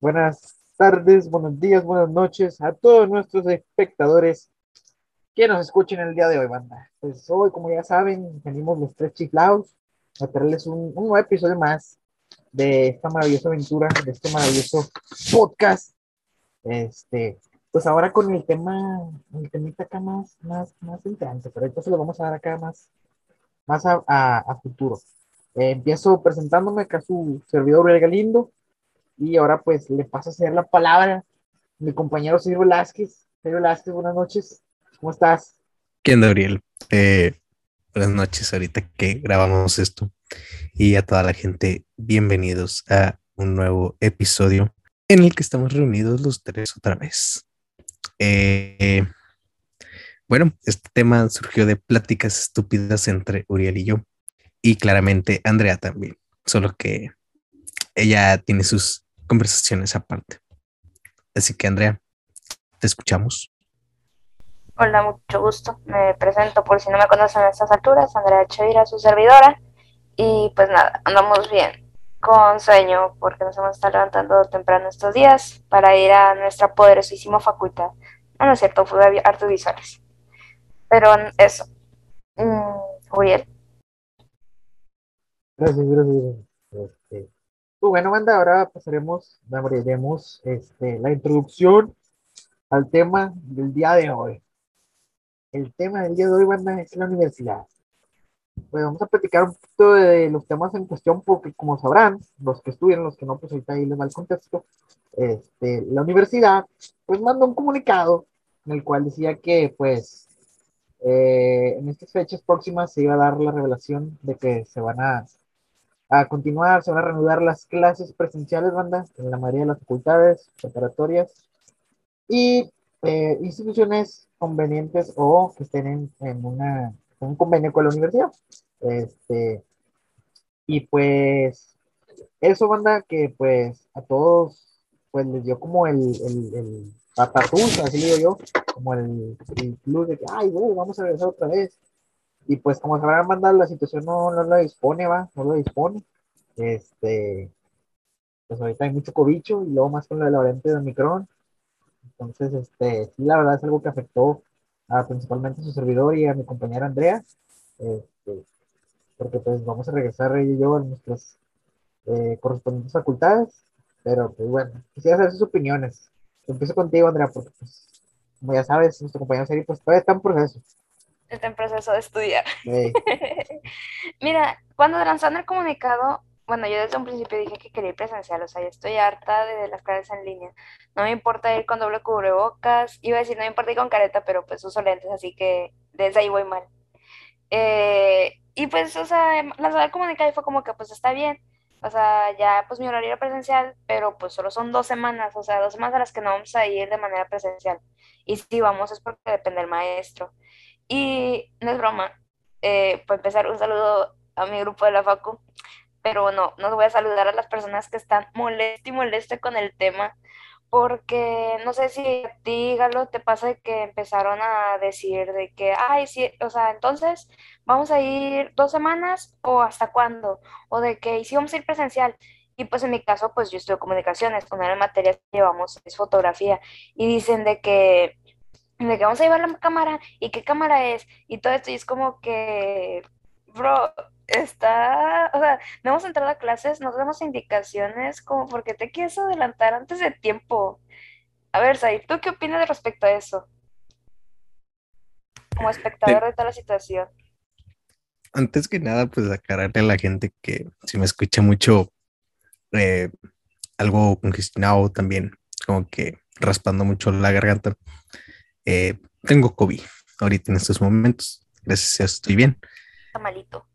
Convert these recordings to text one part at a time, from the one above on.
buenas tardes, buenos días, buenas noches a todos nuestros espectadores que nos escuchen el día de hoy, banda. Pues hoy, como ya saben, venimos los tres chiflados a traerles un, un nuevo episodio más de esta maravillosa aventura, de este maravilloso podcast. Este, pues ahora con el tema, el temita acá más, más, más interesante, pero se lo vamos a dar acá más, más a, a, a futuro. Eh, empiezo presentándome acá su servidor Uriel Galindo y ahora pues le paso a hacer la palabra mi compañero Sergio Velázquez. Sergio Velázquez, buenas noches. ¿Cómo estás? ¿Qué onda, Uriel? Eh, buenas noches, ahorita que grabamos esto. Y a toda la gente, bienvenidos a un nuevo episodio en el que estamos reunidos los tres otra vez. Eh, bueno, este tema surgió de pláticas estúpidas entre Uriel y yo y claramente Andrea también, solo que ella tiene sus conversaciones aparte. Así que Andrea, te escuchamos. Hola, mucho gusto. Me presento por si no me conocen a estas alturas, Andrea Chavira, su servidora. Y pues nada, andamos bien, con sueño, porque nos hemos estado levantando temprano estos días para ir a nuestra poderosísima facultad. No, no es cierto, fue de artes visuales. Pero eso. Mm, Uriel. Gracias, gracias. Este, pues bueno, banda, ahora pasaremos, abriremos este, la introducción al tema del día de hoy. El tema del día de hoy, banda, es la universidad. Pues vamos a platicar un poquito de los temas en cuestión, porque como sabrán, los que estudian, los que no, pues ahorita ahí les va el contexto. Este, la universidad, pues mandó un comunicado en el cual decía que, pues, eh, en estas fechas próximas se iba a dar la revelación de que se van a a continuar, se van a reanudar las clases presenciales, banda, en la mayoría de las facultades preparatorias y eh, instituciones convenientes o que estén en, en, una, un convenio con la universidad. Este, y pues, eso, banda, que pues a todos, pues les dio como el, el, el patatús, así digo yo, como el, el plus de que, ay, güey, vamos a regresar otra vez. Y pues como se habrán mandado, la situación no, no lo dispone, va, no lo dispone. Este, pues ahorita hay mucho cobicho y luego más con la variante de Omicron. Entonces, este, sí, la verdad es algo que afectó a, principalmente a su servidor y a mi compañera Andrea. Este, porque pues vamos a regresar ella y yo a nuestras eh, correspondientes facultades. Pero pues bueno, quisiera saber sus opiniones. Empiezo contigo, Andrea, porque pues, como ya sabes, nuestro compañero Seri pues todavía está en proceso está en proceso de estudiar. Sí. Mira, cuando lanzaron el comunicado, bueno, yo desde un principio dije que quería ir presencial, o sea, ya estoy harta de las clases en línea. No me importa ir con doble cubrebocas, iba a decir, no me importa ir con careta, pero pues uso lentes, así que desde ahí voy mal. Eh, y pues, o sea, lanzar el comunicado y fue como que pues está bien. O sea, ya pues mi horario era presencial, pero pues solo son dos semanas, o sea, dos semanas a las que no vamos a ir de manera presencial. Y si vamos es porque depende del maestro. Y no es broma, eh, para empezar, un saludo a mi grupo de la FACU, pero no, no voy a saludar a las personas que están molestas y molestas con el tema, porque no sé si a ti, Galo, te pasa que empezaron a decir de que, ay, sí, o sea, entonces vamos a ir dos semanas o hasta cuándo, o de que, y si vamos a ir presencial. Y pues en mi caso, pues yo estudio comunicaciones, una de las materias que llevamos es fotografía, y dicen de que de que vamos a llevar la cámara y qué cámara es y todo esto y es como que, bro, está, o sea, no hemos entrado a clases, nos damos indicaciones como porque te quieres adelantar antes de tiempo. A ver, Said, ¿tú qué opinas respecto a eso? Como espectador de toda la situación. Antes que nada, pues aclararle a la gente que si me escucha mucho eh, algo congestionado también, como que raspando mucho la garganta eh, tengo COVID ahorita en estos momentos. Gracias a estoy bien. Está malito.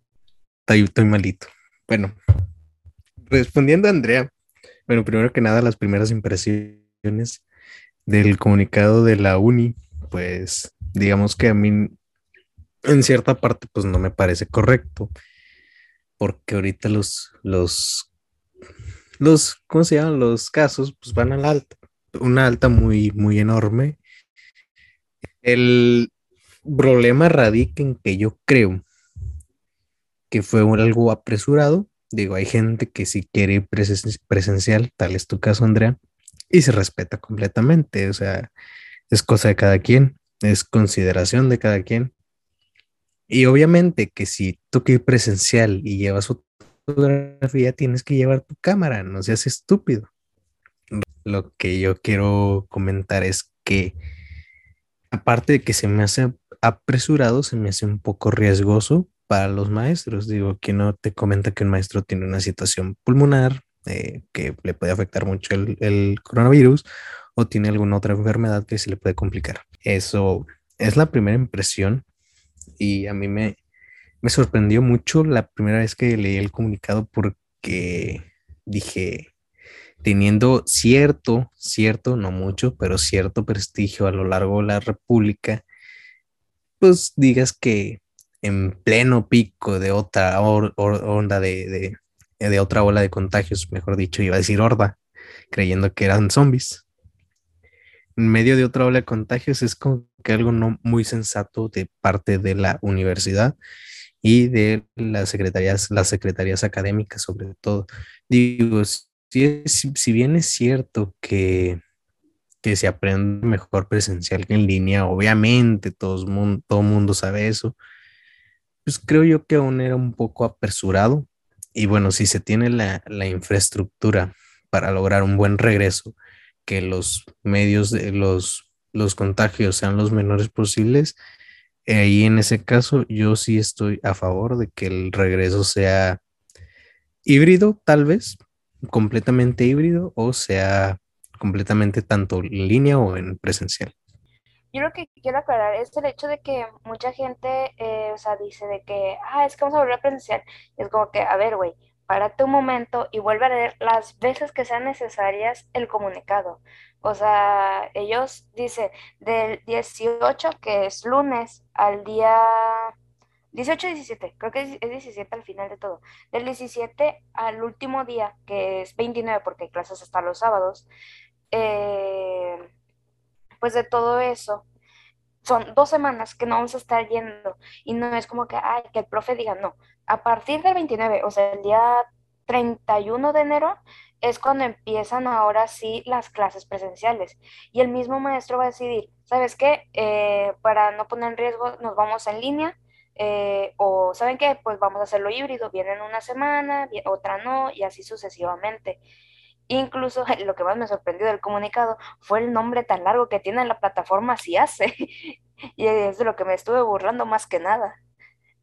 Estoy, malito. Bueno, respondiendo a Andrea, bueno, primero que nada, las primeras impresiones del comunicado de la uni, pues digamos que a mí en cierta parte pues no me parece correcto, porque ahorita los, los, los, ¿cómo se llaman? Los casos pues van al alta, una alta muy, muy enorme el problema radica en que yo creo que fue algo apresurado. Digo, hay gente que si quiere presencial, tal es tu caso, Andrea, y se respeta completamente, o sea, es cosa de cada quien, es consideración de cada quien. Y obviamente que si tú quieres presencial y llevas fotografía, tienes que llevar tu cámara, no seas estúpido. Lo que yo quiero comentar es que, aparte de que se me hace apresurado, se me hace un poco riesgoso para los maestros. Digo, que no te comenta que un maestro tiene una situación pulmonar eh, que le puede afectar mucho el, coronavirus o tiene alguna otra enfermedad que se le puede complicar. Eso es la primera impresión y a mí me, me sorprendió mucho la primera vez que leí el comunicado porque dije, teniendo cierto, cierto, no mucho, pero cierto prestigio a lo largo de la República, pues digas que en pleno pico de otra onda de, de otra ola de contagios, mejor dicho, iba a decir horda, creyendo que eran zombies. En medio de otra ola de contagios es como que algo no muy sensato de parte de la universidad y de las secretarías, las secretarías académicas sobre todo. Digo, si, si bien es cierto que, que se aprende mejor presencial que en línea, obviamente todo mundo, mundo sabe eso, pues creo yo que aún era un poco apresurado. Y bueno, si se tiene la, infraestructura para lograr un buen regreso, que los medios de los, los contagios sean los menores posibles, ahí en ese caso yo sí estoy a favor de que el regreso sea híbrido, tal vez, completamente híbrido, o sea completamente tanto en línea o en presencial. Yo lo que quiero aclarar es el hecho de que mucha gente, eh, o sea, dice de que, ah, es que vamos a volver a presencial. Es como que, a ver, güey, párate un momento y vuelve a leer las veces que sean necesarias el comunicado. O sea, ellos dicen del 18, que es lunes, al día 18 y 17, creo que es 17 al final de todo. Del 17 al último día, que es 29, porque hay clases hasta los sábados, eh, pues de todo eso, son dos semanas que no vamos a estar yendo y no es como que, ay, que el profe diga, no, a partir del 29, o sea, el día 31 de enero es cuando empiezan ahora sí las clases presenciales y el mismo maestro va a decidir, ¿sabes qué? Eh, para no poner en riesgo, nos vamos en línea. Eh, o saben qué, pues vamos a hacerlo híbrido, vienen una semana, otra no, y así sucesivamente. Incluso lo que más me sorprendió del comunicado fue el nombre tan largo que tiene la plataforma si hace. y es de lo que me estuve burlando más que nada.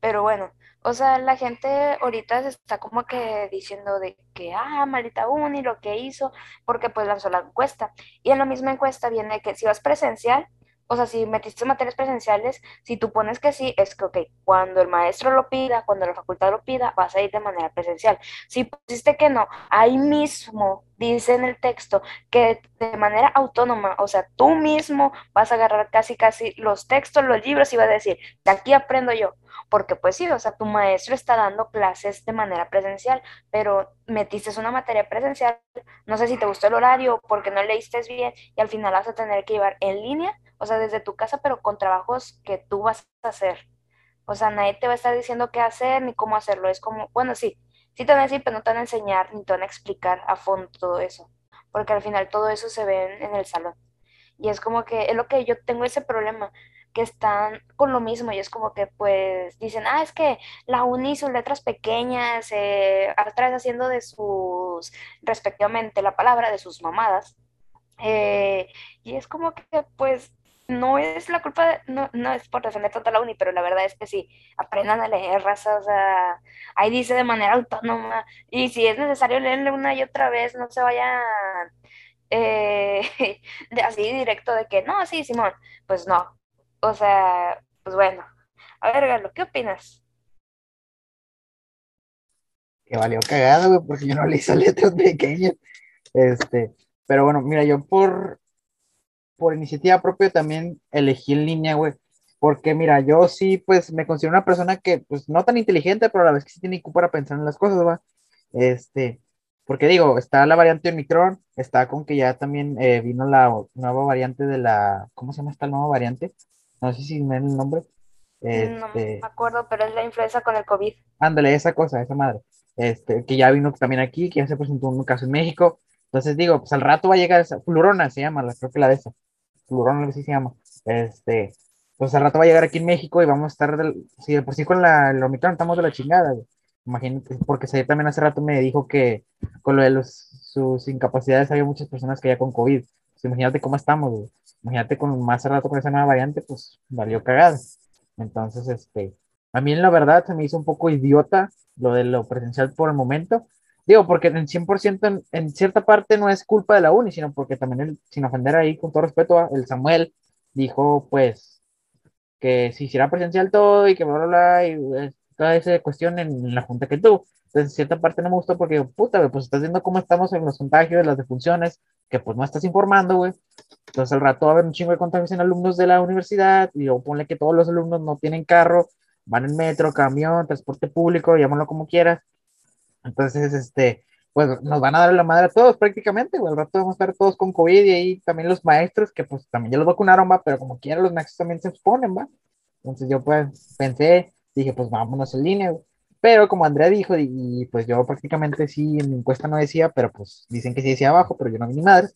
Pero bueno, o sea, la gente ahorita está como que diciendo de que, ah, maldita uni, lo que hizo, porque pues lanzó la encuesta. Y en la misma encuesta viene que si vas presencial, o sea, si metiste materias presenciales, si tú pones que sí, es que, ok, cuando el maestro lo pida, cuando la facultad lo pida, vas a ir de manera presencial. Si pusiste que no, ahí mismo dice en el texto que de manera autónoma, o sea, tú mismo vas a agarrar casi, casi los textos, los libros y vas a decir, de aquí aprendo yo. Porque pues sí, o sea, tu maestro está dando clases de manera presencial, pero metiste una materia presencial, no sé si te gustó el horario, porque no leíste bien y al final vas a tener que llevar en línea o sea, desde tu casa, pero con trabajos que tú vas a hacer. O sea, nadie te va a estar diciendo qué hacer ni cómo hacerlo. Es como, bueno, sí, sí te van a decir, pero no te van a enseñar ni te van a explicar a fondo todo eso. Porque al final todo eso se ve en, el salón. Y es como que es lo que yo tengo ese problema, que están con lo mismo y es como que pues dicen, ah, es que la uni sus letras pequeñas, eh, atrás haciendo de sus, respectivamente, la palabra de sus mamadas. Eh, y es como que pues no es la culpa, no, no es por defender toda la uni, pero la verdad es que sí, aprendan a leer raza, o sea, ahí dice de manera autónoma, y si es necesario leerle una y otra vez, no se vayan eh, así directo de que, no, sí, Simón, pues no, o sea, pues bueno, a ver, Galo, ¿qué opinas? Que valió cagado, güey, porque yo no le hice letras pequeñas, este, pero bueno, mira, yo por por iniciativa propia también elegí en línea, güey. Porque mira, yo sí, pues me considero una persona que, pues no tan inteligente, pero a la vez que sí tiene IQ para pensar en las cosas, va. Este, porque digo, está la variante Omicron, está con que ya también eh, vino la nueva variante de la, ¿cómo se llama esta nueva variante? No sé si me el nombre. no me este, acuerdo, pero es la influenza con el COVID. Ándale, esa cosa, esa madre. Este, que ya vino también aquí, que ya se presentó un caso en México. Entonces digo, pues al rato va a llegar esa, Flurona se llama, creo que la de esa, Flurona así se llama, este, pues al rato va a llegar aquí en México y vamos a estar, del, si por sí con la, el Omicron estamos de la chingada, imagínate, porque se, también hace rato me dijo que con lo de los, sus incapacidades había muchas personas que ya con COVID, pues imagínate cómo estamos, imagínate con más rato con esa nueva variante, pues valió cagada, entonces, este, a mí en la verdad se me hizo un poco idiota lo de lo presencial por el momento, Digo, porque en 100% en, cierta parte no es culpa de la uni, sino porque también, el, sin ofender ahí, con todo respeto, el Samuel dijo, pues, que se hiciera presencial todo y que bla, bla, bla, y eh, toda esa cuestión en, la junta que tuvo. Entonces, en cierta parte no me gustó porque, puta, pues estás viendo cómo estamos en los contagios, las defunciones, que pues no estás informando, güey. Entonces, al rato va a haber un chingo de contagios en alumnos de la universidad y luego ponle que todos los alumnos no tienen carro, van en metro, camión, transporte público, llámalo como quieras entonces, este, pues nos van a dar la madre a todos prácticamente, güey. Al rato vamos a estar todos con COVID y ahí también los maestros, que pues también ya los vacunaron, va, pero como quiera los maestros también se exponen, va. Entonces yo pues pensé, dije, pues vámonos en línea, güey. Pero como Andrea dijo, y, pues yo prácticamente sí, en mi encuesta no decía, pero pues dicen que sí decía abajo, pero yo no vi ni madre.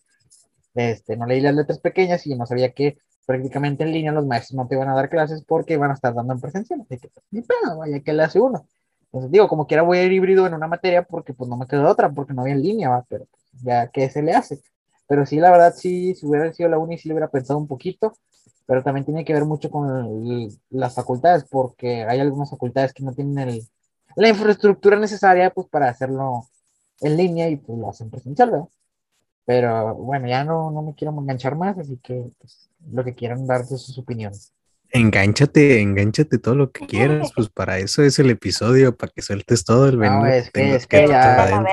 Este, no leí las letras pequeñas y no sabía que prácticamente en línea los maestros no te iban a dar clases porque iban a estar dando en presencia. Así que, pues, ni pedo, vaya que le hace uno. Entonces digo, como quiera voy a ir híbrido en una materia porque pues no me quedó otra, porque no había en línea, ¿va? pero pues, ya qué se le hace. Pero sí, la verdad, sí, si hubiera sido la uni, sí le hubiera pensado un poquito, pero también tiene que ver mucho con las facultades, porque hay algunas facultades que no tienen el, la infraestructura necesaria pues para hacerlo en línea y pues lo hacen presencial, ¿verdad? Pero bueno, ya no, no me quiero enganchar más, así que pues, lo que quieran dar de sus opiniones. Engánchate, engánchate todo lo que quieras, pues para eso es el episodio, para que sueltes todo el veneno. No, es que, es que ya,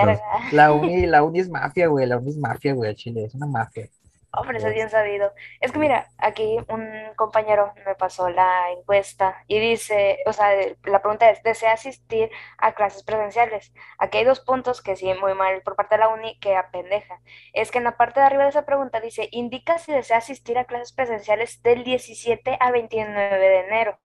la uni, la uni es mafia, güey, la uni es mafia, güey, Chile, es una mafia. Hombre, eso es bien sabido. Es que mira, aquí un compañero me pasó la encuesta y dice, o sea, la pregunta es, ¿desea asistir a clases presenciales? Aquí hay dos puntos que sí, muy mal por parte de la uni, que apendeja. Es que en la parte de arriba de esa pregunta dice, indica si desea asistir a clases presenciales del 17 a 29 de enero.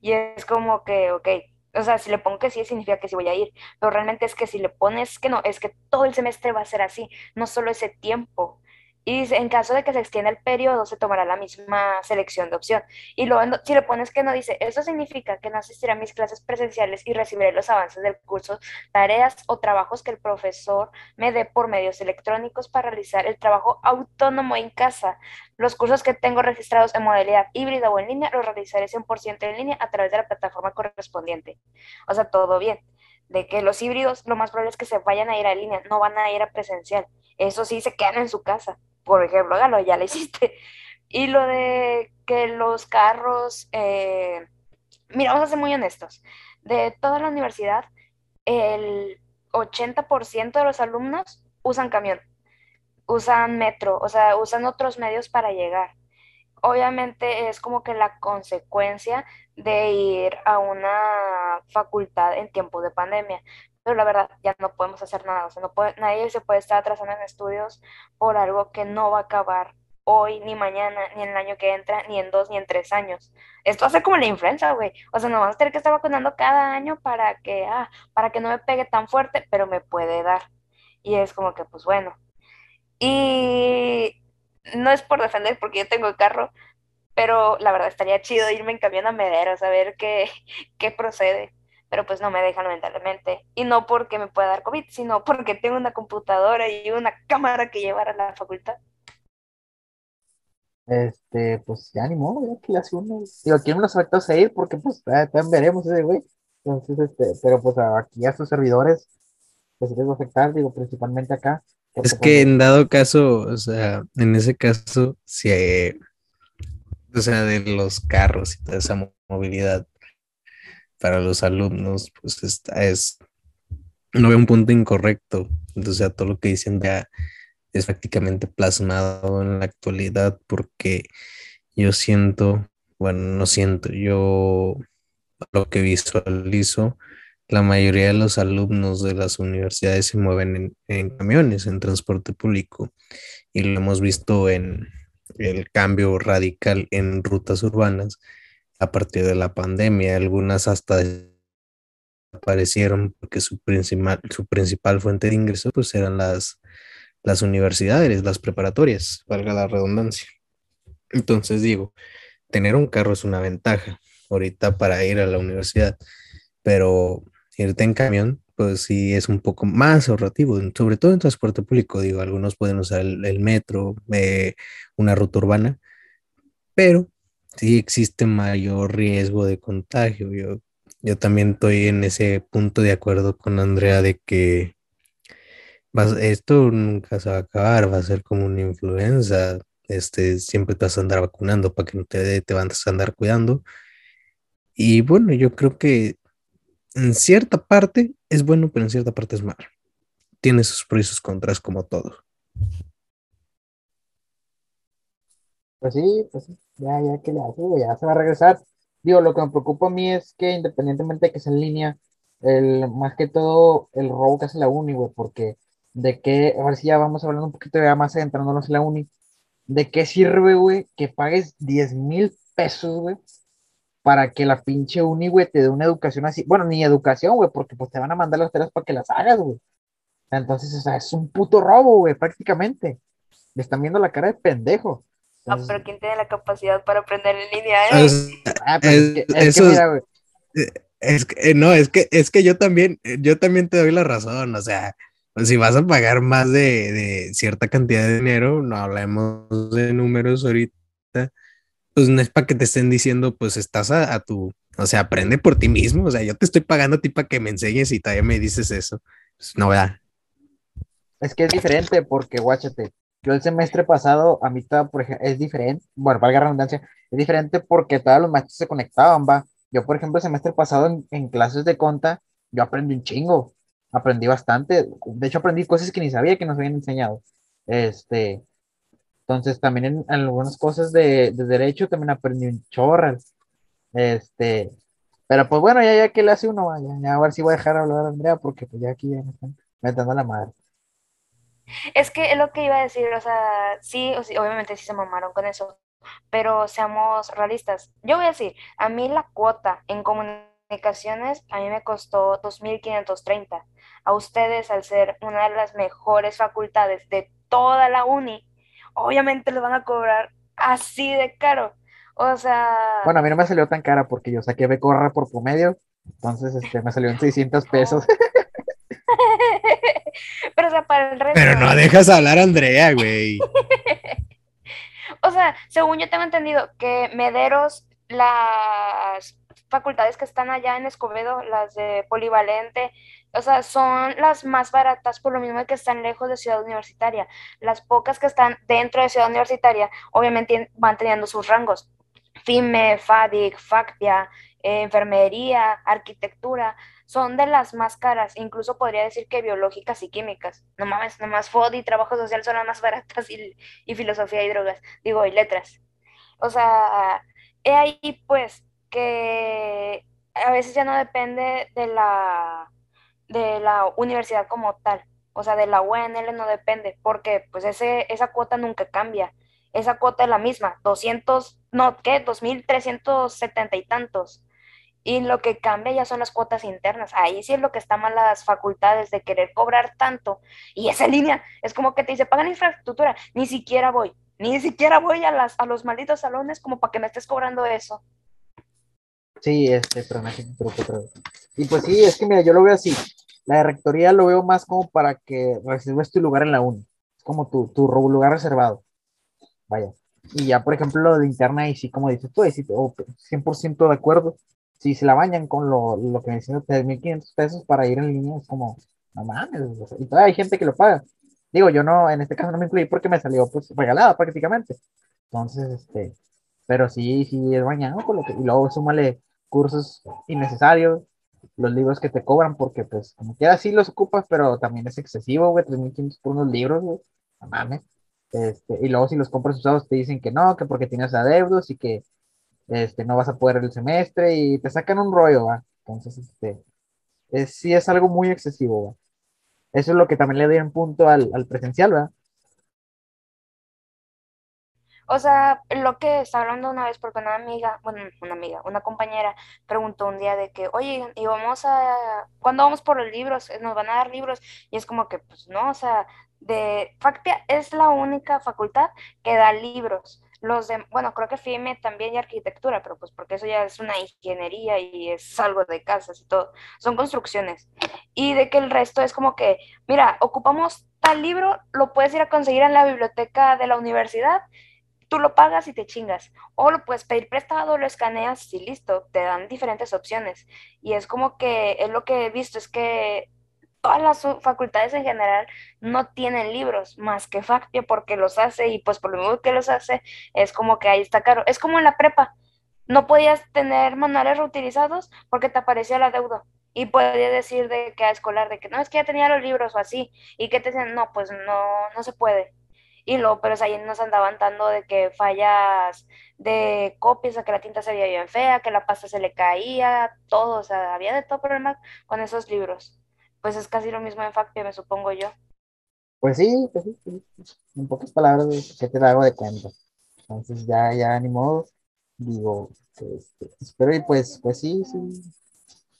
Y es como que, ok, o sea, si le pongo que sí, significa que sí voy a ir, pero realmente es que si le pones que no, es que todo el semestre va a ser así, no solo ese tiempo. Y en caso de que se extienda el periodo, se tomará la misma selección de opción. Y luego, si le pones que no, dice, eso significa que no asistiré a mis clases presenciales y recibiré los avances del curso, tareas o trabajos que el profesor me dé por medios electrónicos para realizar el trabajo autónomo en casa. Los cursos que tengo registrados en modalidad híbrida o en línea los realizaré 100% en línea a través de la plataforma correspondiente. O sea, todo bien. De que los híbridos, lo más probable es que se vayan a ir a línea, no van a ir a presencial. Eso sí, se quedan en su casa por ejemplo, hágalo, ya lo hiciste. Y lo de que los carros, eh, mira, vamos a ser muy honestos, de toda la universidad, el 80% de los alumnos usan camión, usan metro, o sea, usan otros medios para llegar. Obviamente es como que la consecuencia de ir a una facultad en tiempo de pandemia, pero la verdad ya no podemos hacer nada, o sea, no puede, nadie se puede estar atrasando en estudios por algo que no va a acabar hoy, ni mañana, ni en el año que entra, ni en dos, ni en tres años. Esto hace como la influenza, güey. O sea, no vamos a tener que estar vacunando cada año para que, ah, para que no me pegue tan fuerte, pero me puede dar. Y es como que, pues bueno. Y no es por defender porque yo tengo el carro, pero la verdad estaría chido irme en camión a Mederos a ver qué, qué procede pero pues no me dejan lamentablemente. Y no porque me pueda dar COVID, sino porque tengo una computadora y una cámara que llevar a la facultad. Este, pues ya ni modo, ya que hace uno. Digo, aquí no nos afectó seguir porque pues también veremos ese güey. Entonces, este, pero pues aquí a sus servidores, pues les va a afectar, digo, principalmente acá. Es que en dado caso, o sea, en ese caso, si o sea, de los carros y toda esa movilidad, para los alumnos, pues esta es, no veo un punto incorrecto. Entonces, todo lo que dicen ya es prácticamente plasmado en la actualidad porque yo siento, bueno, no siento, yo lo que visualizo, la mayoría de los alumnos de las universidades se mueven en, en camiones, en transporte público, y lo hemos visto en el cambio radical en rutas urbanas a partir de la pandemia, algunas hasta desaparecieron porque su principal, su principal fuente de ingreso pues eran las, las universidades, las preparatorias, valga la redundancia. Entonces digo, tener un carro es una ventaja ahorita para ir a la universidad, pero irte en camión, pues sí es un poco más ahorrativo, sobre todo en transporte público. Digo, algunos pueden usar el, metro, eh, una ruta urbana, pero sí existe mayor riesgo de contagio. Yo, yo también estoy en ese punto de acuerdo con Andrea de que esto nunca se va a acabar, va a ser como una influenza. Este, siempre te vas a andar vacunando para que no te te vas a andar cuidando. Y bueno, yo creo que en cierta parte es bueno, pero en cierta parte es malo. Tiene sus pros y sus contras como todo. Pues sí, pues sí, ya, ya que le hace, ya se va a regresar. Digo, lo que me preocupa a mí es que independientemente de que sea en línea, el, más que todo el robo que hace la uni, güey, porque de qué, a ver si ya vamos hablando un poquito ya más entrándonos en la uni, de qué sirve, güey, que pagues 10 mil pesos, güey, para que la pinche uni, güey, te dé una educación así. Bueno, ni educación, güey, porque pues te van a mandar las tareas para que las hagas, güey. Entonces, o sea, es un puto robo, güey, prácticamente. Le están viendo la cara de pendejo. Ah, pero ¿quién tiene la capacidad para aprender en línea? Eh? ah, es, es, que, mira, güey. Es que, eh, no, es que, es que yo también, yo también te doy la razón, o sea, pues si vas a pagar más de, de cierta cantidad de dinero, no hablemos de números ahorita, pues no es para que te estén diciendo, pues estás a, tu, o sea, aprende por ti mismo, o sea, yo te estoy pagando a ti para que me enseñes y todavía me dices eso. Pues, no, ¿verdad? Es que es diferente porque, guáchate, yo el semestre pasado, a mí estaba, por ejemplo, es diferente, bueno, valga redundancia, es diferente porque todos los maestros se conectaban, va. Yo, por ejemplo, el semestre pasado en, clases de conta, yo aprendí un chingo, aprendí bastante, de hecho aprendí cosas que ni sabía que nos habían enseñado. Este, entonces, también en, algunas cosas de, derecho también aprendí un chorro. Este, pero pues bueno, ya, ya que le hace uno, ya, a ver si voy a dejar hablar a Andrea, porque pues ya aquí ya me están metiendo la madre. Es que es lo que iba a decir, o sea, sí, obviamente sí se mamaron con eso, pero seamos realistas. Yo voy a decir, a mí la cuota en comunicaciones, a mí me costó 2.530. A ustedes, al ser una de las mejores facultades de toda la uni, obviamente le van a cobrar así de caro. O sea... Bueno, a mí no me salió tan cara porque yo saqué corra por promedio, entonces este, me salió en 600 pesos. Para el resto... Pero no dejas hablar a Andrea, güey. o sea, según yo tengo entendido que Mederos, las facultades que están allá en Escobedo, las de Polivalente, o sea, son las más baratas por lo mismo que están lejos de Ciudad Universitaria. Las pocas que están dentro de Ciudad Universitaria, obviamente van teniendo sus rangos. FIME, FADIC, FACPIA, eh, enfermería, arquitectura, son de las más caras. Incluso podría decir que biológicas y químicas. No mames, nomás FOD y trabajo social son las más baratas y, y filosofía y drogas. Digo, y letras. O sea, he ahí pues que a veces ya no depende de la de la universidad como tal, o sea, de la UNL no depende, porque pues ese, esa cuota nunca cambia, esa cuota es la misma, 200, no, ¿qué? 2370 y tantos. Y lo que cambia ya son las cuotas internas. Ahí sí es lo que está mal las facultades de querer cobrar tanto. Y esa línea es como que te dice, pagan infraestructura. Ni siquiera voy. Ni siquiera voy a, las, a los malditos salones como para que me estés cobrando eso. Sí, este, pero Y pues sí, es que mira, yo lo veo así. La rectoría lo veo más como para que reserves tu lugar en la uni. Es como tu, tu lugar reservado. Vaya. Y ya, por ejemplo, lo de interna, y sí, como dices tú, 100% de acuerdo. Si se la bañan con lo, lo que me dicen 3.500 pesos para ir en línea, es como, no mames. y todavía hay gente que lo paga. Digo, yo no, en este caso no me incluí porque me salió pues regalada prácticamente. Entonces, este, pero sí, sí es bañado con lo que, y luego súmale cursos innecesarios, los libros que te cobran, porque pues como quiera sí los ocupas, pero también es excesivo, güey, 3.500 por unos libros, güey, no mames. Este, y luego si los compras usados te dicen que no, que porque tienes adeudos y que este, no vas a poder el semestre y te sacan un rollo, ¿va? Entonces, este, es, sí es algo muy excesivo, ¿va? Eso es lo que también le un punto al, al presencial, ¿verdad? O sea, lo que estaba hablando una vez porque una amiga, bueno, una amiga, una compañera preguntó un día de que, oye, y vamos a, ¿cuándo vamos por los libros? ¿Nos van a dar libros? Y es como que, pues no, o sea, de Factia es la única facultad que da libros. Los de, bueno, creo que FIME también y arquitectura, pero pues porque eso ya es una ingeniería y es algo de casas y todo, son construcciones. Y de que el resto es como que, mira, ocupamos tal libro, lo puedes ir a conseguir en la biblioteca de la universidad tú lo pagas y te chingas. O lo puedes pedir prestado, lo escaneas y listo. Te dan diferentes opciones. Y es como que es lo que he visto, es que todas las facultades en general no tienen libros más que Factia porque los hace y pues por lo mismo que los hace es como que ahí está caro. Es como en la prepa. No podías tener manuales reutilizados porque te aparecía la deuda. Y podía decir de que a escolar, de que no, es que ya tenía los libros o así. Y que te dicen, no, pues no, no se puede y luego, pero ahí nos andaban dando de que fallas de copias, a que la tinta se veía bien fea, que la pasta se le caía, todo, o sea, había de todo problema con esos libros. Pues es casi lo mismo en Factia, me supongo yo. Pues sí, pues sí, en pocas palabras, que te hago de cuenta. Entonces ya, ya ni modo, digo, este, espero y pues, pues sí, sí.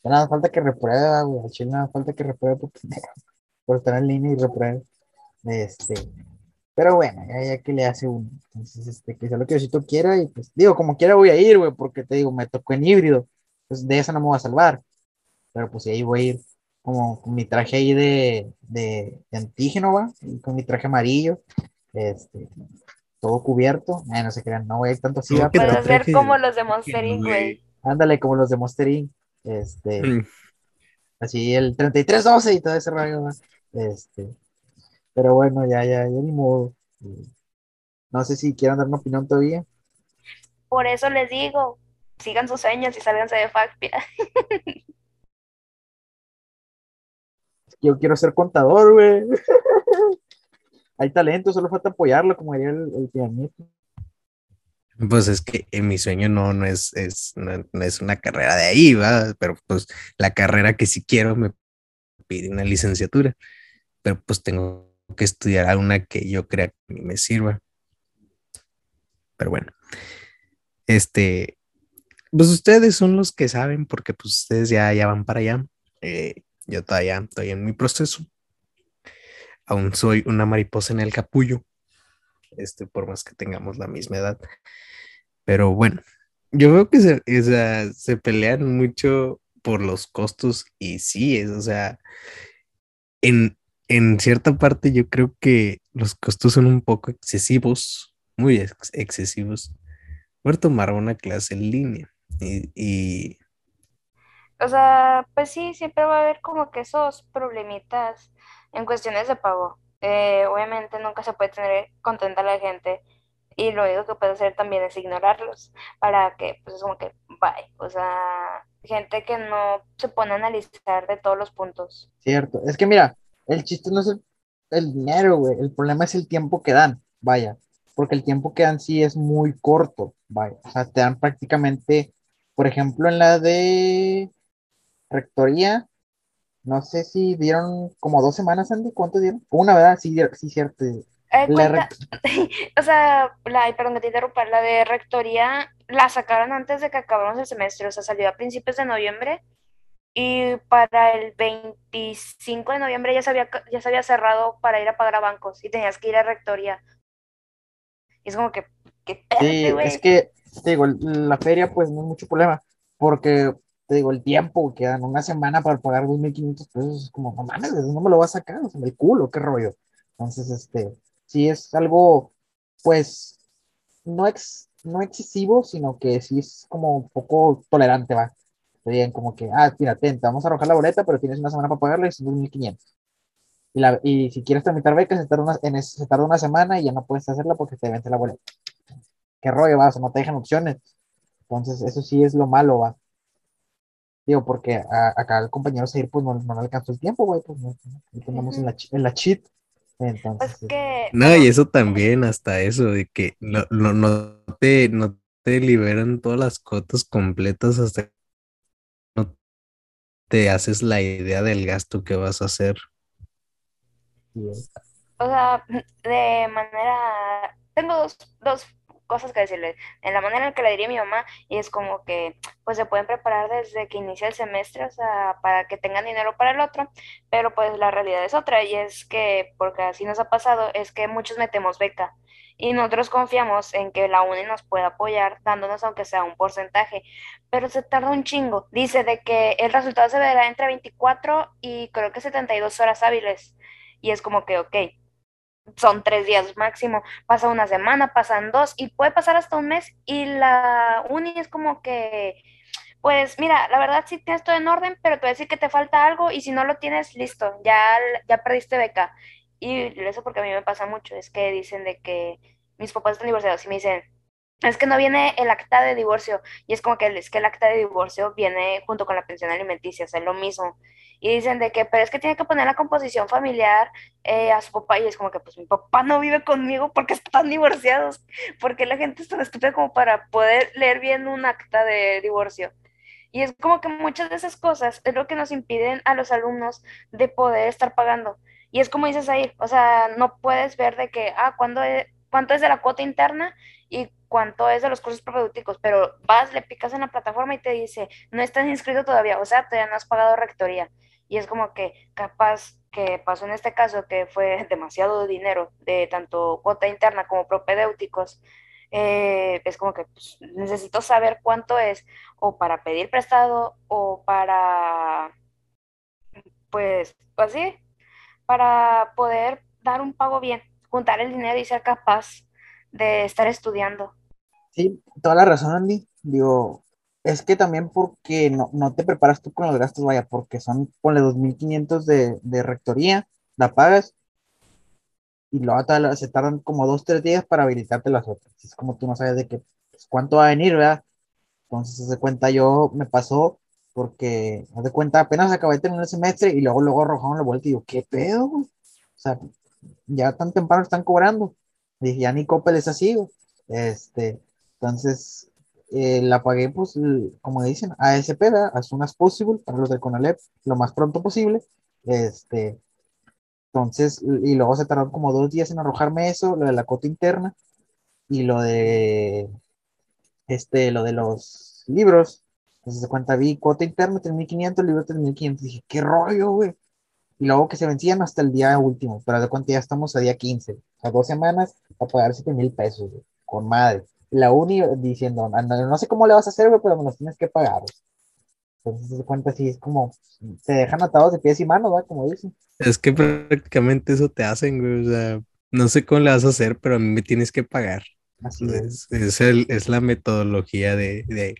Ya nada falta que repruebe, güey, nada falta que repruebe por, por estar en línea y repruebe. Este, pero bueno, ya, ya que le hace uno. Entonces, este, que sea lo que Diosito quiera y pues digo, como quiera voy a ir, güey, porque te digo, me tocó en híbrido. Pues de esa no me voy a salvar. Pero pues ahí voy a ir como con mi traje ahí de, de, antígeno, va, y con mi traje amarillo, este, todo cubierto. no se crean, no voy a ir tanto así. Puedes ver como los de Monster güey. Ándale, como los de Monster Este, mm. así el 3312 y todo ese rollo, este, pero bueno, ya, ya, ya ni modo. No sé si quieran dar una opinión todavía. Por eso les digo, sigan sus sueños y sálganse de Factia. Yo quiero ser contador, güey. Hay talento, solo falta apoyarlo, como diría el, el pianista. Pues es que en mi sueño no, no es, es, no, es una carrera de ahí, ¿va? Pero pues la carrera que sí quiero me pide una licenciatura. Pero pues tengo que estudiar alguna que yo crea que me sirva. Pero bueno, este, pues ustedes son los que saben porque pues ustedes ya, ya van para allá. Eh, yo todavía estoy en mi proceso. Aún soy una mariposa en el capullo. Este, por más que tengamos la misma edad. Pero bueno, yo veo que se, se pelean mucho por los costos y sí, es, o sea, en, en cierta parte yo creo que los costos son un poco excesivos, muy excesivos, por tomar una clase en línea. Y, O sea, pues sí, siempre va a haber como que esos problemitas en cuestiones de pago. Eh, obviamente nunca se puede tener contenta la gente y lo único que puede hacer también es ignorarlos para que, pues es como que, bye. O sea, gente que no se pone a analizar de todos los puntos. Cierto, es que mira, el chiste no es el, dinero, güey. El problema es el tiempo que dan, vaya. Porque el tiempo que dan sí es muy corto, vaya. O sea, te dan prácticamente, por ejemplo, en la de rectoría, no sé si dieron como dos semanas, Andy. ¿Cuánto dieron? Una, ¿verdad? Sí, sí, cierto. o sea, la, perdón que te interrumpa, la de rectoría la sacaron antes de que acabamos el semestre, o sea, salió a principios de noviembre y para el 25 de noviembre ya se había, ya se había cerrado para ir a pagar a bancos y tenías que ir a rectoría. Y es como que, ¿qué sí, es que, te digo, la feria pues no es mucho problema, porque, digo, el tiempo, quedan una semana para pagar 2.500 pesos, es como, no mames, no me lo va a sacar, o sea, el culo, qué rollo. Entonces, este, sí es algo, pues, no, ex, no excesivo, sino que sí es como un poco tolerante, va te como que, ah, fíjate, te vamos a arrojar la boleta, pero tienes una semana para pagarla y son 2.500. Y, la, y si quieres tramitar becas, se tarda, una, se tarda una semana y ya no puedes hacerla porque te vence la boleta. ¿Qué rollo vas? O no te dejan opciones. Entonces, eso sí es lo malo, va. Digo, porque acá el compañero Seir, pues no, no le alcanzó el tiempo, güey, pues no, tenemos en, la, en la cheat. Entonces, pues que, no, y eso también, hasta eso, de que no, no, no, te, no te liberan todas las cotas completas hasta te haces la idea del gasto que vas a hacer. O sea, de manera... Tengo dos, cosas que decirle, en la manera en que le diría mi mamá, y es como que, pues se pueden preparar desde que inicia el semestre, o sea, para que tengan dinero para el otro, pero pues la realidad es otra, y es que, porque así nos ha pasado, es que muchos metemos beca, y nosotros confiamos en que la UNI nos pueda apoyar dándonos aunque sea un porcentaje, pero se tarda un chingo. Dice de que el resultado se verá entre 24 y creo que 72 horas hábiles. Y es como que, ok, son tres días máximo, pasa una semana, pasan dos y puede pasar hasta un mes y la uni es como que, pues mira, la verdad sí tienes todo en orden, pero te voy a decir que te falta algo y si no lo tienes, listo, ya, ya perdiste beca. Y eso porque a mí me pasa mucho, es que dicen de que mis papás están divorciados y me dicen, es que no viene el acta de divorcio. Y es como que es que el acta de divorcio viene junto con la pensión alimenticia, es lo mismo. Y dicen de que, pero es que tiene que poner la composición familiar eh, a su papá. Y es como que, pues mi papá no vive conmigo porque están divorciados. Porque la gente es tan estúpida como para poder leer bien un acta de divorcio. Y es como que muchas de esas cosas es lo que nos impiden a los alumnos de poder estar pagando. Y es como dices ahí, o sea, no puedes ver de que, ah, ¿cuándo es, cuánto es de la cuota interna y cuánto es de los cursos propedéuticos, pero vas, le picas en la plataforma y te dice, no estás inscrito todavía, o sea, todavía no has pagado rectoría. Y es como que capaz que pasó en este caso, que fue demasiado dinero de tanto cuota interna como propedéuticos, eh, es como que pues, necesito saber cuánto es o para pedir prestado o para, pues, así, para poder dar un pago bien juntar el dinero y ser capaz de estar estudiando. Sí, toda la razón, Andy. Digo, es que también porque no, no te preparas tú con los gastos, vaya, porque son, ponle 2.500 de, de rectoría, la pagas, y luego se tardan como dos, tres días para habilitarte las otras. Es como tú no sabes de qué, pues, cuánto va a venir, ¿verdad? Entonces, de cuenta, yo me pasó porque, haz de cuenta, apenas acabé de tener el semestre y luego, luego arrojaron la vuelta y yo, ¿qué pedo? O sea, ya tan temprano están cobrando. Dije, ya ni Coppel es así, Este, entonces, eh, la pagué, pues, como dicen, ASP, ¿verdad? as soon as possible, para los del CONALEP, lo más pronto posible. Este, entonces, y luego se tardaron como dos días en arrojarme eso, lo de la cota interna y lo de, este, lo de los libros. Entonces, se cuenta, vi cuota interna 3.500, libro 3.500. Dije, ¿qué rollo, güey? y luego que se vencían hasta el día último, pero de cuenta ya estamos a día 15, a dos semanas a pagar 7 mil pesos, con madre. La uni diciendo, no, sé cómo le vas a hacer, pero me los tienes que pagar. Entonces, de cuenta, sí, es como, se dejan atados de pies y manos, ¿va? Como dicen. Es que prácticamente eso te hacen, güey, o sea, no sé cómo le vas a hacer, pero a mí me tienes que pagar. Así es. Es, el, es la metodología de, de,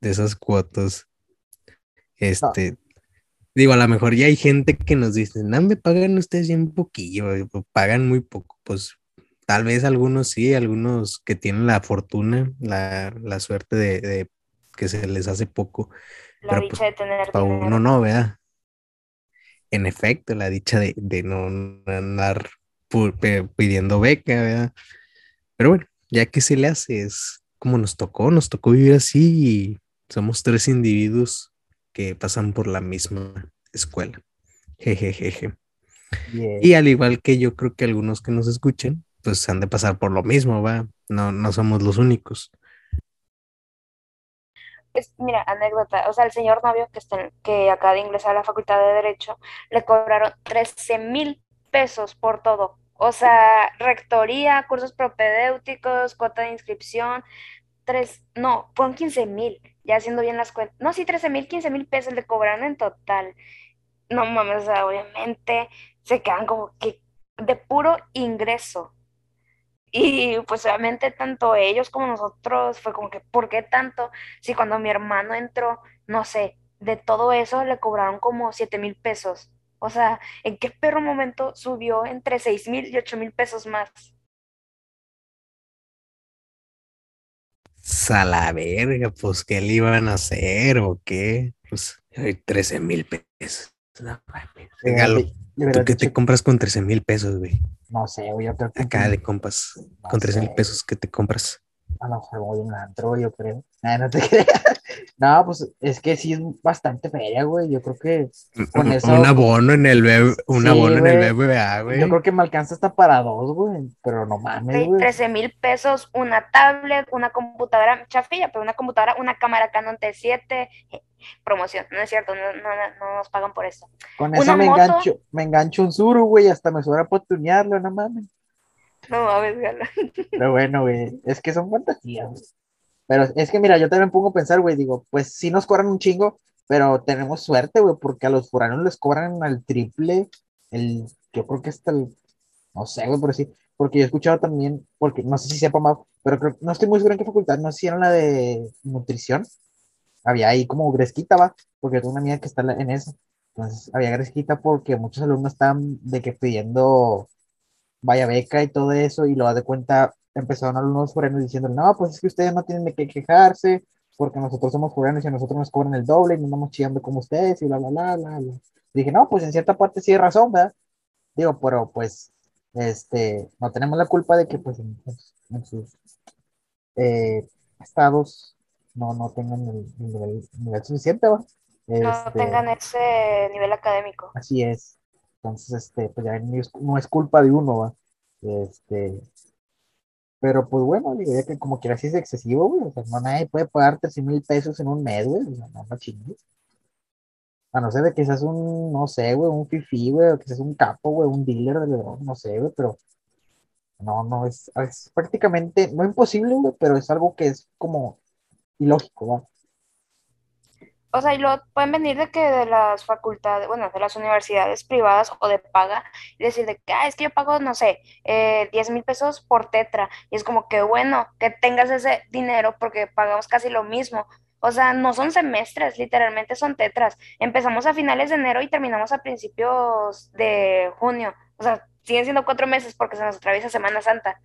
de esas cuotas. Este, Digo, a lo mejor ya hay gente que nos dice, no, me pagan ustedes bien poquillo, pagan muy poco. Pues tal vez algunos sí, algunos que tienen la fortuna, la, suerte de, que se les hace poco. La pero pues, dicha de tener para uno no, ¿verdad? En efecto, la dicha de, no andar pidiendo beca, ¿verdad? Pero bueno, ya que se le hace, es como nos tocó, nos tocó vivir así y somos tres individuos que pasan por la misma escuela. Jejejeje. Y al igual que yo creo que algunos que nos escuchen, pues han de pasar por lo mismo, va. No, no somos los únicos. Pues, mira, anécdota, o sea, el señor novio que, está, que acaba de ingresar a la Facultad de Derecho, le cobraron 13 mil pesos por todo. O sea, rectoría, cursos propedéuticos, cuota de inscripción, tres, no, fueron 15 mil ya haciendo bien las cuentas. No, sí, 13 mil, 15 mil pesos le cobraron en total. No mames, o sea, obviamente se quedan como que de puro ingreso. Y pues obviamente tanto ellos como nosotros fue como que, ¿por qué tanto? Si cuando mi hermano entró, no sé, de todo eso le cobraron como 7 mil pesos. O sea, ¿en qué perro momento subió entre 6 mil y 8 mil pesos más? a la verga, pues, ¿qué le iban a hacer o qué? Pues, 13 mil pesos. No, regalo. ¿Tú qué te compras con 13 mil pesos, güey? No sé, güey, yo creo que... Acá de compas, con 13 mil pesos, ¿qué te compras? A lo mejor voy a un antro, yo creo. no te creas. No, pues es que sí es bastante feria, güey. Yo creo que con eso. Un abono en el, BB, un abono en el BBA, güey. Yo creo que me alcanza hasta para dos, güey. Pero no mames, güey. 13 mil pesos, una tablet, una computadora chafilla, pero una computadora, una cámara Canon T7. Promoción, no es cierto, no, no, nos pagan por eso. Con eso me, engancho, me engancho un suru, güey, hasta me sobra por tunearlo, no mames. No mames, gala. Pero bueno, güey, es que son fantasías. Pero es que mira, yo también pongo a pensar, güey, digo, pues sí nos cobran un chingo, pero tenemos suerte, güey, porque a los foranos les cobran al triple, el, yo creo que hasta el, no sé, güey, por sí, porque yo he escuchado también, porque no sé si sepa más, pero creo, no estoy muy seguro en qué facultad, no sé si era la de nutrición, había ahí como gresquita, va, porque tengo una amiga que está en eso, entonces había gresquita porque muchos alumnos estaban de que pidiendo vaya beca y todo eso, y lo da de cuenta, empezaron algunos forenos diciendo, no, pues es que ustedes no tienen de qué quejarse, porque nosotros somos forenos y a nosotros nos cobran el doble y no andamos chillando como ustedes y bla, bla, bla, bla, bla. dije, no, pues en cierta parte sí hay razón, ¿verdad? Digo, pero pues, este, no tenemos la culpa de que pues en, sus eh, estados no, no tengan el, nivel, suficiente, ¿va? no este, tengan ese nivel académico. Así es. Entonces, este, pues ya no es culpa de uno, ¿va? Este, pero pues bueno, diría que como quiera así es excesivo, güey. O sea, no nadie puede pagar 13 mil pesos en un mes, güey. O sea, no, no chingues. A no ser de que seas un, no sé, güey, un fifi, güey, o que seas un capo, güey, un dealer de no sé, güey, pero no, no, es, es prácticamente, no imposible, güey, pero es algo que es como ilógico, ¿no? o sea, y lo pueden venir de que de las facultades, bueno, de las universidades privadas o de paga, y decir de que, ah, es que yo pago, no sé, eh, 10 mil pesos por tetra, y es como que bueno que tengas ese dinero porque pagamos casi lo mismo. O sea, no son semestres, literalmente son tetras. Empezamos a finales de enero y terminamos a principios de junio. O sea, siguen siendo cuatro meses porque se nos atraviesa Semana Santa.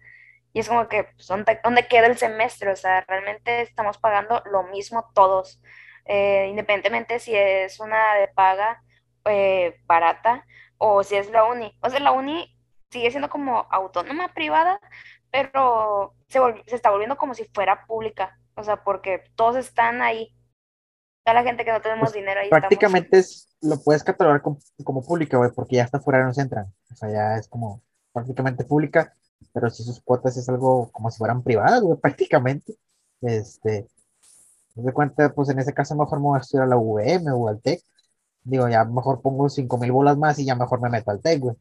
Y es como que, pues, ¿dónde, ¿dónde queda el semestre? O sea, realmente estamos pagando lo mismo todos. Eh, independientemente si es una de paga eh, barata o si es la uni. O sea, la uni sigue siendo como autónoma privada, pero se, se está volviendo como si fuera pública. O sea, porque todos están ahí. Toda la gente que no tenemos pues, dinero ahí. Prácticamente es, lo puedes catalogar como, pública, güey, porque ya hasta fuera no se entran. O sea, ya es como prácticamente pública, pero si sus cuotas es algo como si fueran privadas, güey, prácticamente. Este, de cuenta, pues en ese caso mejor me voy a estudiar a la UVM o al TEC. Digo, ya mejor pongo cinco mil bolas más y ya mejor me meto al TEC, güey.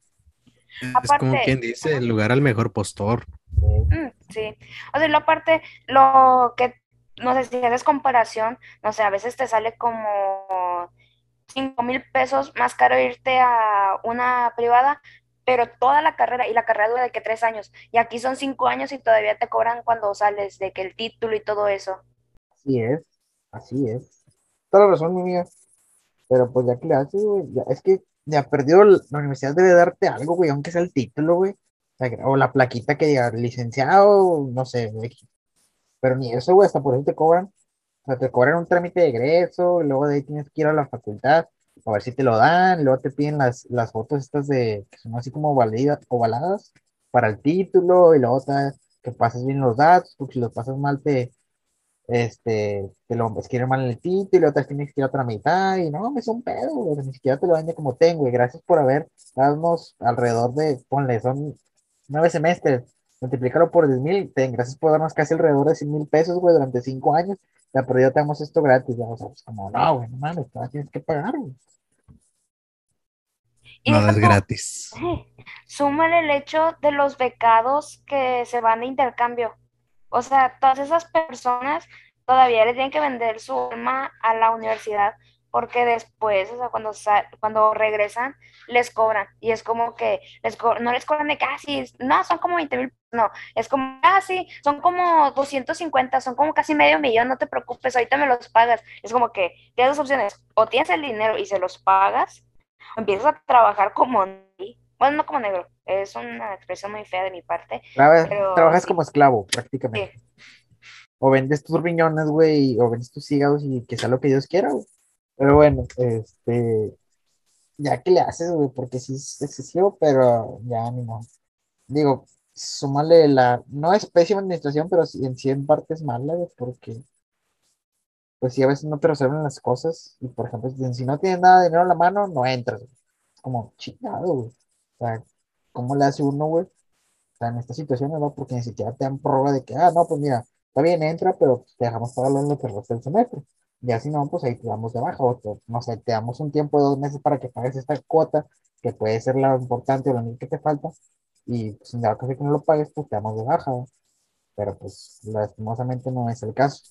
Es como quien dice, el lugar al mejor postor. Mm, sí. O sea, lo aparte, lo que, no sé si haces comparación, no sé, a veces te sale como cinco mil pesos más caro irte a una privada, pero toda la carrera, y la carrera dura de que tres años, y aquí son cinco años y todavía te cobran cuando sales, de que el título y todo eso. Así es, así es. Toda la razón, mi mía. Pero pues ya que le haces, güey, es que ya perdido, la universidad debe darte algo, güey, aunque sea el título, güey. O la plaquita que diga licenciado, no sé, güey. Pero ni eso, güey, hasta por eso te cobran. O sea, te cobran un trámite de egreso, y luego de ahí tienes que ir a la facultad a ver si te lo dan, luego te piden las, las fotos estas de, que son así como ovaladas para el título, y luego te, que pases bien los datos, porque si los pasas mal te, este, te lo escriben mal en el título y otra tienes que ir a otra mitad y no, me es un pedo, ni siquiera te lo daño como tengo y gracias por haber dado alrededor de, ponle, son nueve semestres, multiplícalo por 10 mil, gracias por darnos casi alrededor de 100 mil pesos, güey, durante cinco años, ya, pero ya tenemos esto gratis, vamos a pues como, no, güey, no mames, tienes que pagar, güey. Nada es gratis. Súmale el hecho de los becados que se van de intercambio. O sea, todas esas personas todavía le tienen que vender su alma a la universidad porque después, o sea, cuando, cuando regresan, les cobran. Y es como que les no les cobran de casi, no, son como 20 mil, no, es como casi, son como 250, son como casi medio millón, no te preocupes, ahorita me los pagas. Es como que tienes dos opciones, o tienes el dinero y se los pagas, empiezas a trabajar como, bueno, no como negro, es una expresión muy fea de mi parte. trabajas como esclavo, prácticamente. O vendes tus riñones, güey, o vendes tus hígados y que sea lo que Dios quiera, güey. Pero bueno, este, ya que le haces, güey, porque sí es excesivo, pero ya ni modo. Digo, súmale la, no es pésima administración, pero en 100 partes mala, güey, porque pues sí, a veces no te resuelven las cosas. Y por ejemplo, si no tienes nada de dinero en la mano, no entras. Como chingado, güey. O sea, ¿cómo le hace uno, güey? O en esta situación, ¿no? Porque ni siquiera te dan prueba de que, ah, no, pues mira, está bien, entra, pero te dejamos pagarlo en lo que resta del semestre. Y así no, pues ahí te damos de baja, o no sé, te damos un tiempo de dos meses para que pagues esta cuota, que puede ser la importante o la que te falta, y en dado caso que no lo pagues, pues te damos de baja, pero pues lastimosamente no es el caso.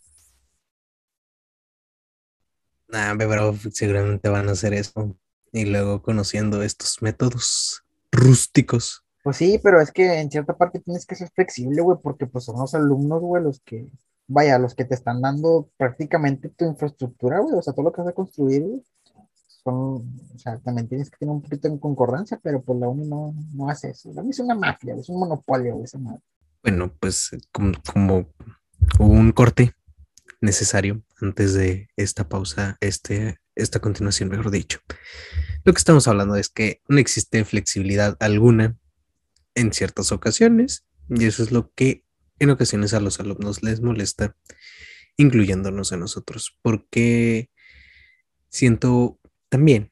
Nah, pero seguramente van a hacer eso. Y luego conociendo estos métodos rústicos. Pues sí, pero es que en cierta parte tienes que ser flexible, güey, porque pues son los alumnos, güey, los que, vaya, los que te están dando prácticamente tu infraestructura, güey, o sea, todo lo que vas a construir, güey, son, o sea, también tienes que tener un poquito en concordancia, pero pues la UNI no, no hace eso. La UNI es una mafia, es un monopolio, güey, esa madre. Bueno, pues como, como un corte necesario antes de esta pausa, este, esta continuación, mejor dicho. Lo que estamos hablando es que no existe flexibilidad alguna en ciertas ocasiones y eso es lo que en ocasiones a los alumnos les molesta, incluyéndonos a nosotros, porque siento también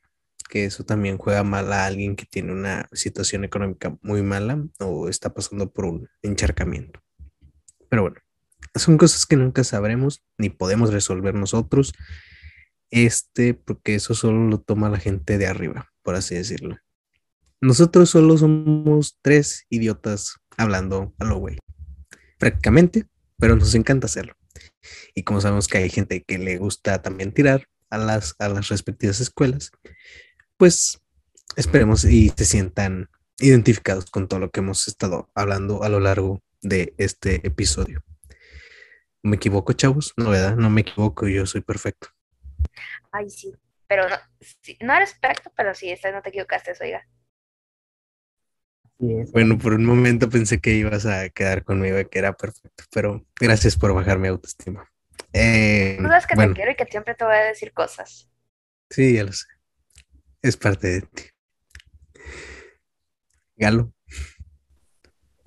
que eso también juega mal a alguien que tiene una situación económica muy mala o está pasando por un encharcamiento. Pero bueno, son cosas que nunca sabremos ni podemos resolver nosotros. Este, porque eso solo lo toma la gente de arriba, por así decirlo. Nosotros solo somos tres idiotas hablando a lo güey. Prácticamente, pero nos encanta hacerlo. Y como sabemos que hay gente que le gusta también tirar a las, a las respectivas escuelas, pues esperemos y se sientan identificados con todo lo que hemos estado hablando a lo largo de este episodio. ¿Me equivoco, chavos? No, ¿verdad? No me equivoco, yo soy perfecto. Ay, sí, pero no, no eres perfecto, pero sí, esta no te equivocaste, oiga. Bueno, por un momento pensé que ibas a quedar conmigo y que era perfecto, pero gracias por bajar mi autoestima. Eh, Tú sabes que te quiero y que siempre te voy a decir cosas. Sí, ya lo sé. Es parte de ti. Galo.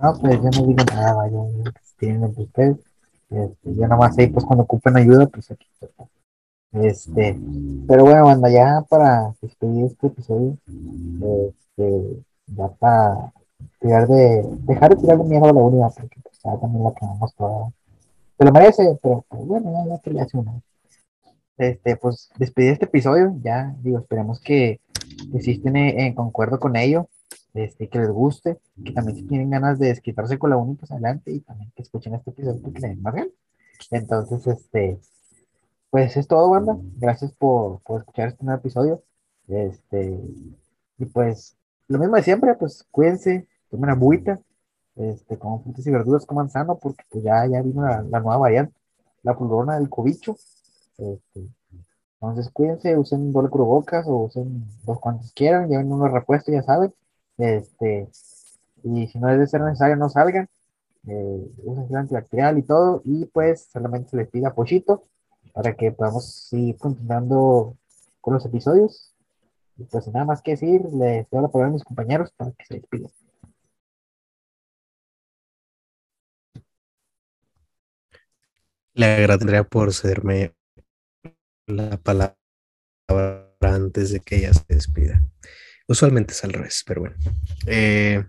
No, pues yo no digo nada, vaya, tienen ustedes. Este, yo nomás ahí, pues cuando ocupen ayuda, pues aquí. Este, pero bueno, banda, ya para despedir este episodio, este, ya para tirar de, dejar de tirar de mierda a la unidad, porque pues ya también la quemamos toda. Se lo merece, pero pues, bueno, ya, ya le hace una. Este, pues despedir este episodio, ya digo, esperemos que, sí estén en concuerdo con ello este, que les guste, que también si tienen ganas de desquitarse con la uni, pues adelante y también que escuchen este episodio porque le den más Entonces, este, pues es todo, banda. Gracias por, por escuchar este nuevo episodio. Este, y pues, lo mismo de siempre, pues cuídense, tomen agüita, este, como frutas y verduras, coman sano, porque pues ya, ya vino la, nueva variante, la florona del cobicho. Este, entonces cuídense, usen doble cubrebocas o usen los cuantos quieran, lleven unos repuestos, ya saben. Este, y si no es de ser necesario, no salgan. Eh, usen antibacterial y todo. Y pues solamente se les pida pochito para que podamos seguir continuando con los episodios. Y pues nada más que decir, les doy la palabra a mis compañeros para que se despidan. Le agradecería por cederme la palabra antes de que ella se despida. Usualmente es al revés, pero bueno. Eh,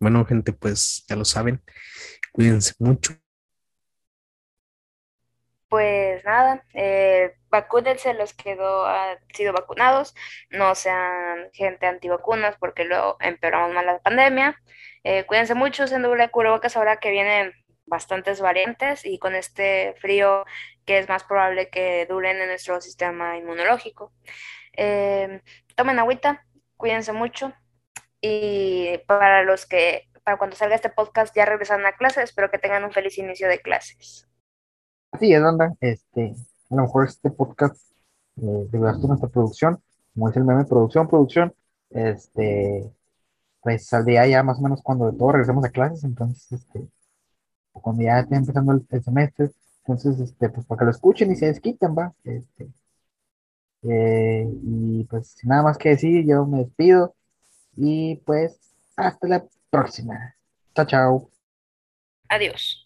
bueno, gente, pues ya lo saben. Cuídense mucho. Pues nada, eh, vacúnense los que han sido vacunados, no sean gente antivacunas porque luego empeoramos más la pandemia. Eh, cuídense mucho, usen doble cubrebocas ahora que vienen bastantes variantes y con este frío que es más probable que duren en nuestro sistema inmunológico. Eh, tomen agüita, cuídense mucho y para los que, para cuando salga este podcast ya regresan a clase, espero que tengan un feliz inicio de clases. Así es, banda, este, a lo mejor este podcast eh, de nuestra producción, como es el meme, producción, producción, este, pues saldría ya más o menos cuando de todo regresemos a clases, entonces, este, cuando ya esté empezando el, semestre, entonces, este, pues para que lo escuchen y se desquiten, va, este, eh, y pues sin nada más que decir, yo me despido y pues hasta la próxima. Chao, chao. Adiós.